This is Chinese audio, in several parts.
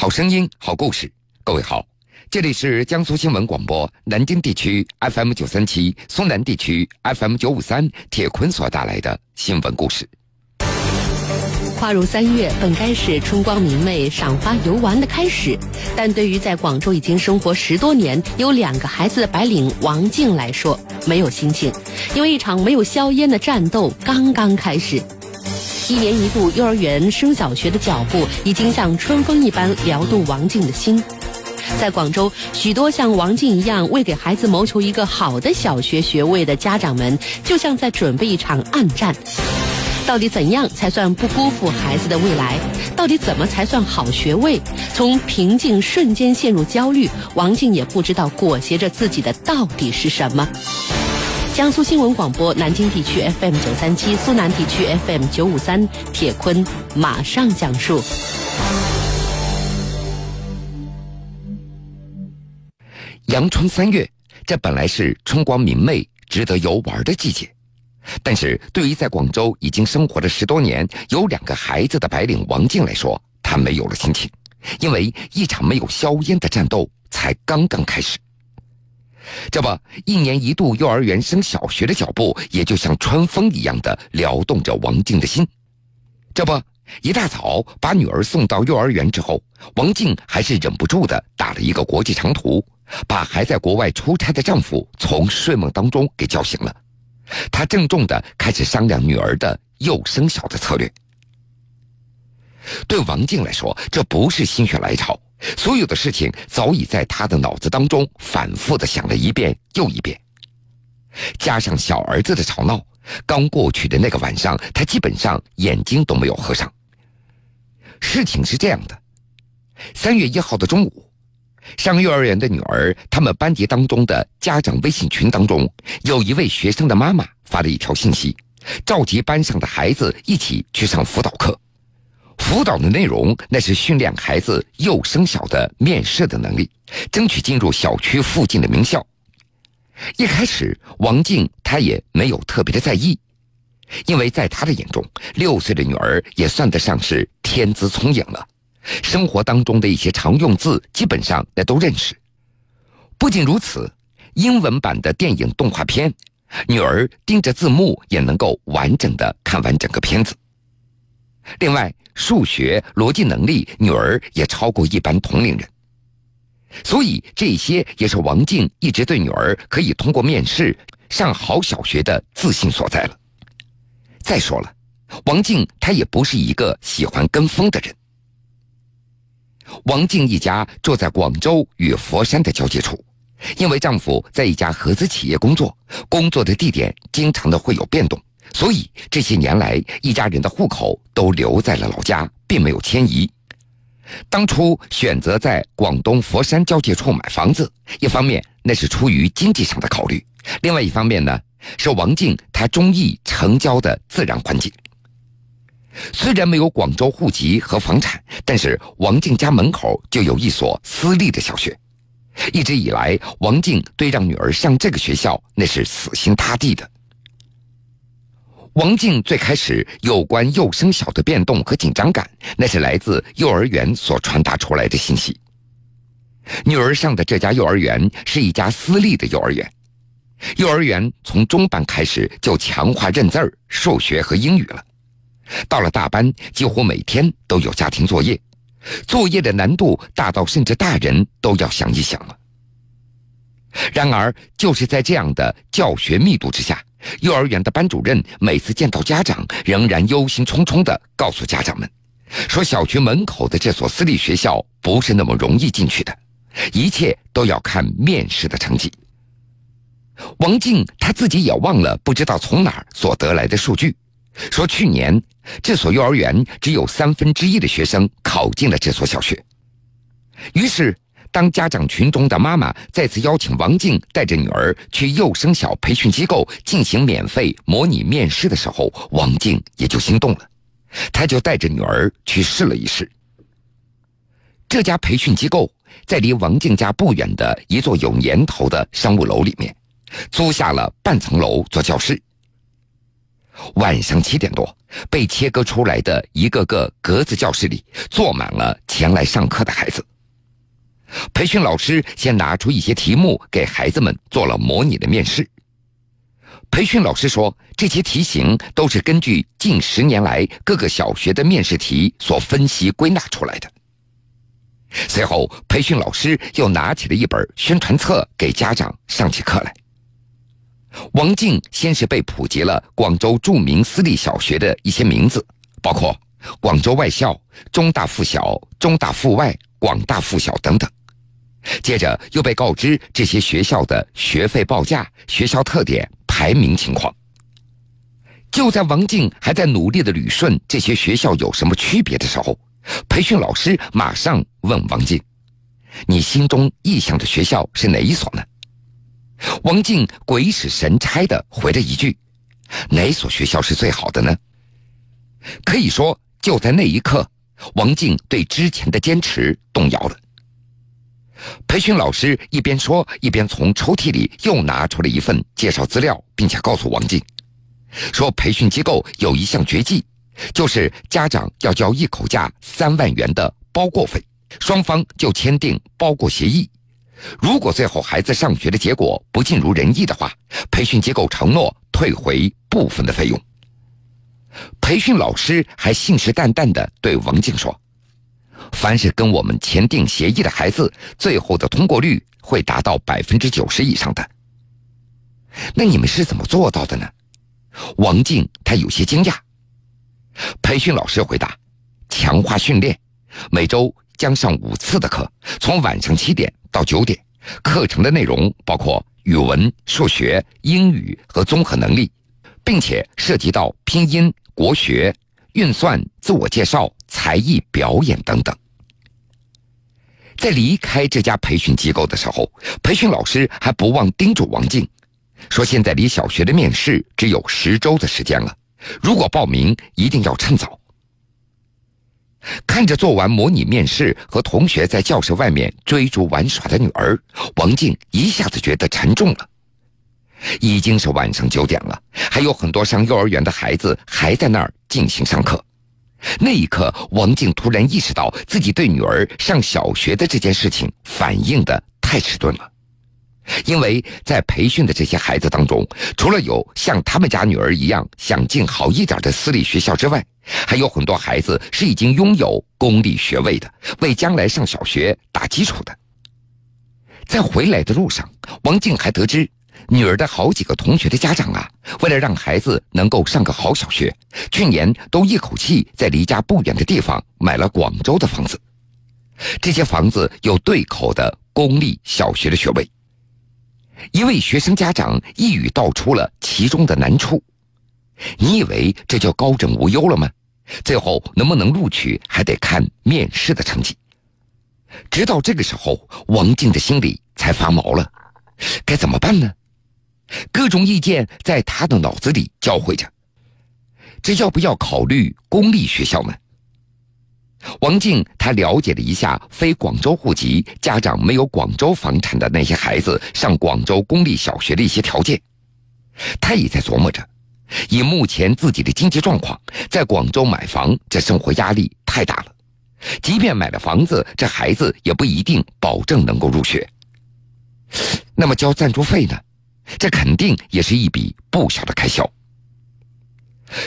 好声音，好故事。各位好，这里是江苏新闻广播南京地区 FM 九三七、苏南地区 FM 九五三，铁坤所带来的新闻故事。跨入三月，本该是春光明媚、赏花游玩的开始，但对于在广州已经生活十多年、有两个孩子的白领王静来说，没有心情，因为一场没有硝烟的战斗刚刚开始。一年一度幼儿园升小学的脚步已经像春风一般撩动王静的心。在广州，许多像王静一样为给孩子谋求一个好的小学学位的家长们，就像在准备一场暗战。到底怎样才算不辜负孩子的未来？到底怎么才算好学位？从平静瞬间陷入焦虑，王静也不知道裹挟着自己的到底是什么。江苏新闻广播南京地区 FM 九三七，苏南地区 FM 九五三，铁坤马上讲述。阳春三月，这本来是春光明媚、值得游玩的季节，但是对于在广州已经生活了十多年、有两个孩子的白领王静来说，她没有了心情，因为一场没有硝烟的战斗才刚刚开始。这不，一年一度幼儿园升小学的脚步，也就像春风一样的撩动着王静的心。这不，一大早把女儿送到幼儿园之后，王静还是忍不住的打了一个国际长途，把还在国外出差的丈夫从睡梦当中给叫醒了。她郑重的开始商量女儿的幼升小的策略。对王静来说，这不是心血来潮。所有的事情早已在他的脑子当中反复的想了一遍又一遍，加上小儿子的吵闹，刚过去的那个晚上，他基本上眼睛都没有合上。事情是这样的：三月一号的中午，上幼儿园的女儿，他们班级当中的家长微信群当中，有一位学生的妈妈发了一条信息，召集班上的孩子一起去上辅导课。辅导的内容，那是训练孩子幼升小的面试的能力，争取进入小区附近的名校。一开始，王静她也没有特别的在意，因为在她的眼中，六岁的女儿也算得上是天资聪颖了，生活当中的一些常用字基本上那都认识。不仅如此，英文版的电影动画片，女儿盯着字幕也能够完整的看完整个片子。另外，数学逻辑能力，女儿也超过一般同龄人，所以这些也是王静一直对女儿可以通过面试上好小学的自信所在了。再说了，王静她也不是一个喜欢跟风的人。王静一家住在广州与佛山的交界处，因为丈夫在一家合资企业工作，工作的地点经常的会有变动。所以这些年来，一家人的户口都留在了老家，并没有迁移。当初选择在广东佛山交界处买房子，一方面那是出于经济上的考虑，另外一方面呢，是王静她中意城郊的自然环境。虽然没有广州户籍和房产，但是王静家门口就有一所私立的小学。一直以来，王静对让女儿上这个学校那是死心塌地的。王静最开始有关幼升小的变动和紧张感，那是来自幼儿园所传达出来的信息。女儿上的这家幼儿园是一家私立的幼儿园，幼儿园从中班开始就强化认字儿、数学和英语了，到了大班，几乎每天都有家庭作业，作业的难度大到甚至大人都要想一想了。然而，就是在这样的教学密度之下。幼儿园的班主任每次见到家长，仍然忧心忡忡地告诉家长们，说小区门口的这所私立学校不是那么容易进去的，一切都要看面试的成绩。王静他自己也忘了，不知道从哪儿所得来的数据，说去年这所幼儿园只有三分之一的学生考进了这所小学，于是。当家长群中的妈妈再次邀请王静带着女儿去幼升小培训机构进行免费模拟面试的时候，王静也就心动了，她就带着女儿去试了一试。这家培训机构在离王静家不远的一座有年头的商务楼里面，租下了半层楼做教室。晚上七点多，被切割出来的一个个格子教室里，坐满了前来上课的孩子。培训老师先拿出一些题目给孩子们做了模拟的面试。培训老师说，这些题型都是根据近十年来各个小学的面试题所分析归纳出来的。随后，培训老师又拿起了一本宣传册给家长上起课来。王静先是被普及了广州著名私立小学的一些名字，包括广州外校、中大附小、中大附外、广大附小等等。接着又被告知这些学校的学费报价、学校特点、排名情况。就在王静还在努力的捋顺这些学校有什么区别的时候，培训老师马上问王静：“你心中意向的学校是哪一所呢？”王静鬼使神差的回了一句：“哪所学校是最好的呢？”可以说，就在那一刻，王静对之前的坚持动摇了。培训老师一边说，一边从抽屉里又拿出了一份介绍资料，并且告诉王静，说培训机构有一项绝技，就是家长要交一口价三万元的包过费，双方就签订包过协议。如果最后孩子上学的结果不尽如人意的话，培训机构承诺退回部分的费用。培训老师还信誓旦旦地对王静说：“凡是跟我们签订协议的孩子，最后的通过率会达到百分之九十以上的。”那你们是怎么做到的呢？王静他有些惊讶。培训老师回答：“强化训练，每周将上五次的课，从晚上七点。”到九点，课程的内容包括语文、数学、英语和综合能力，并且涉及到拼音、国学、运算、自我介绍、才艺表演等等。在离开这家培训机构的时候，培训老师还不忘叮嘱王静，说现在离小学的面试只有十周的时间了，如果报名一定要趁早。看着做完模拟面试和同学在教室外面追逐玩耍的女儿，王静一下子觉得沉重了。已经是晚上九点了，还有很多上幼儿园的孩子还在那儿进行上课。那一刻，王静突然意识到自己对女儿上小学的这件事情反应的太迟钝了。因为在培训的这些孩子当中，除了有像他们家女儿一样想进好一点的私立学校之外，还有很多孩子是已经拥有公立学位的，为将来上小学打基础的。在回来的路上，王静还得知，女儿的好几个同学的家长啊，为了让孩子能够上个好小学，去年都一口气在离家不远的地方买了广州的房子。这些房子有对口的公立小学的学位。一位学生家长一语道出了其中的难处。你以为这就高枕无忧了吗？最后能不能录取还得看面试的成绩。直到这个时候，王静的心里才发毛了。该怎么办呢？各种意见在他的脑子里交汇着。这要不要考虑公立学校呢？王静，他了解了一下非广州户籍、家长没有广州房产的那些孩子上广州公立小学的一些条件。他也在琢磨着，以目前自己的经济状况，在广州买房，这生活压力太大了。即便买了房子，这孩子也不一定保证能够入学。那么交赞助费呢？这肯定也是一笔不小的开销。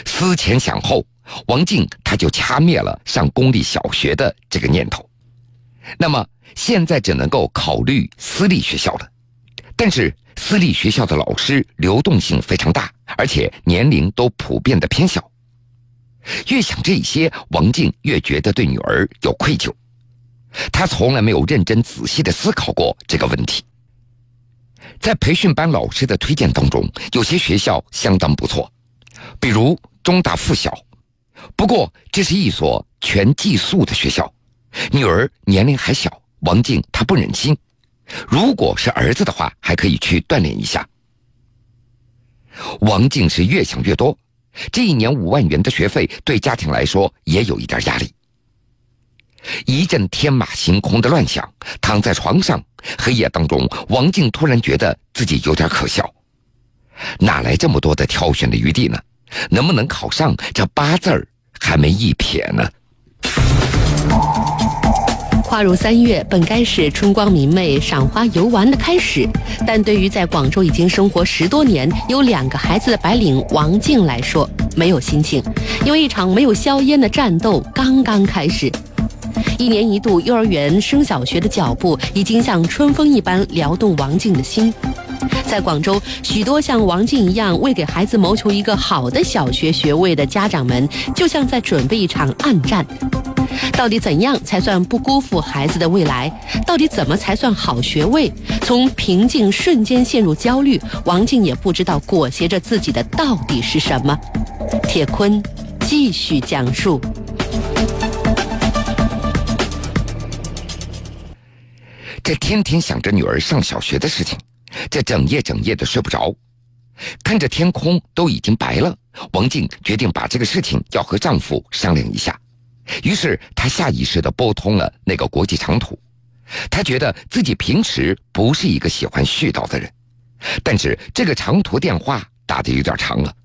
思前想后。王静他就掐灭了上公立小学的这个念头，那么现在只能够考虑私立学校了。但是私立学校的老师流动性非常大，而且年龄都普遍的偏小。越想这些，王静越觉得对女儿有愧疚。他从来没有认真仔细的思考过这个问题。在培训班老师的推荐当中，有些学校相当不错，比如中大附小。不过，这是一所全寄宿的学校，女儿年龄还小，王静她不忍心。如果是儿子的话，还可以去锻炼一下。王静是越想越多，这一年五万元的学费对家庭来说也有一点压力。一阵天马行空的乱想，躺在床上，黑夜当中，王静突然觉得自己有点可笑，哪来这么多的挑选的余地呢？能不能考上这八字儿还没一撇呢。跨入三月，本该是春光明媚、赏花游玩的开始，但对于在广州已经生活十多年、有两个孩子的白领王静来说，没有心情，因为一场没有硝烟的战斗刚刚开始。一年一度幼儿园升小学的脚步，已经像春风一般撩动王静的心。在广州，许多像王静一样为给孩子谋求一个好的小学学位的家长们，就像在准备一场暗战。到底怎样才算不辜负孩子的未来？到底怎么才算好学位？从平静瞬间陷入焦虑，王静也不知道裹挟着自己的到底是什么。铁坤继续讲述。这天天想着女儿上小学的事情，这整夜整夜的睡不着，看着天空都已经白了，王静决定把这个事情要和丈夫商量一下。于是她下意识地拨通了那个国际长途。她觉得自己平时不是一个喜欢絮叨的人，但是这个长途电话打得有点长了。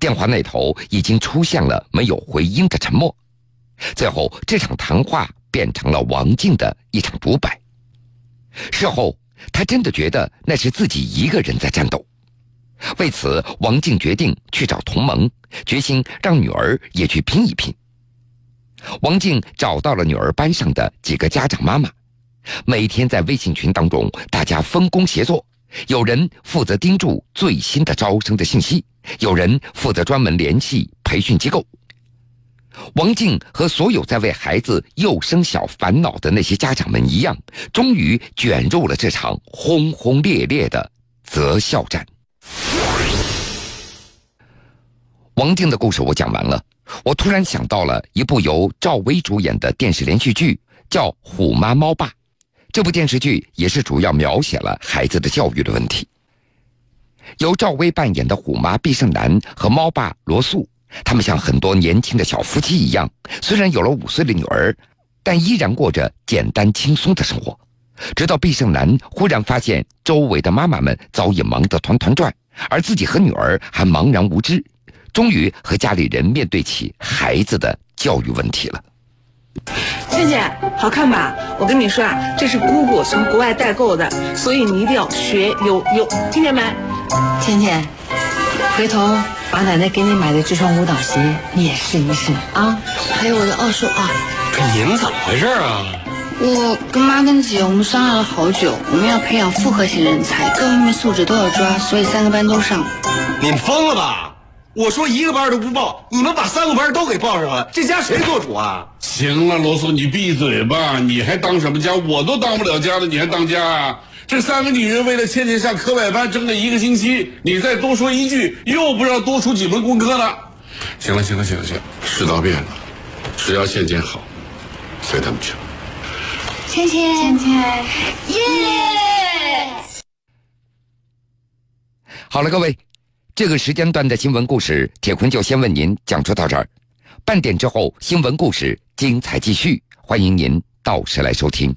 电话那头已经出现了没有回音的沉默。最后，这场谈话变成了王静的一场独白。事后，他真的觉得那是自己一个人在战斗。为此，王静决定去找同盟，决心让女儿也去拼一拼。王静找到了女儿班上的几个家长妈妈，每天在微信群当中，大家分工协作，有人负责盯住最新的招生的信息，有人负责专门联系培训机构。王静和所有在为孩子幼升小烦恼的那些家长们一样，终于卷入了这场轰轰烈烈的择校战。王静的故事我讲完了。我突然想到了一部由赵薇主演的电视连续剧，叫《虎妈猫爸》。这部电视剧也是主要描写了孩子的教育的问题。由赵薇扮演的虎妈毕胜男和猫爸罗素，他们像很多年轻的小夫妻一样，虽然有了五岁的女儿，但依然过着简单轻松的生活。直到毕胜男忽然发现，周围的妈妈们早已忙得团团转，而自己和女儿还茫然无知。终于和家里人面对起孩子的教育问题了。倩倩，好看吧？我跟你说啊，这是姑姑从国外代购的，所以你一定要学有有，听见没？倩倩，回头把奶奶给你买的这双舞蹈鞋你也试一试啊。还有我的奥数啊。这您怎么回事啊？我跟妈跟姐我们商量了好久，我们要培养复合型人才，各方面素质都要抓，所以三个班都上。你疯了吧？我说一个班都不报，你们把三个班都给报上了，这家谁做主啊？行了，罗素，你闭嘴吧！你还当什么家？我都当不了家了，你还当家啊？这三个女人为了倩倩上课外班，争了一个星期，你再多说一句，又不知道多出几门功课了。行了，行了，行了，行了，世道变了，只要倩倩好，随他们去。倩倩，倩倩，耶！好了，各位。这个时间段的新闻故事，铁坤就先为您讲述到这儿。半点之后，新闻故事精彩继续，欢迎您到时来收听。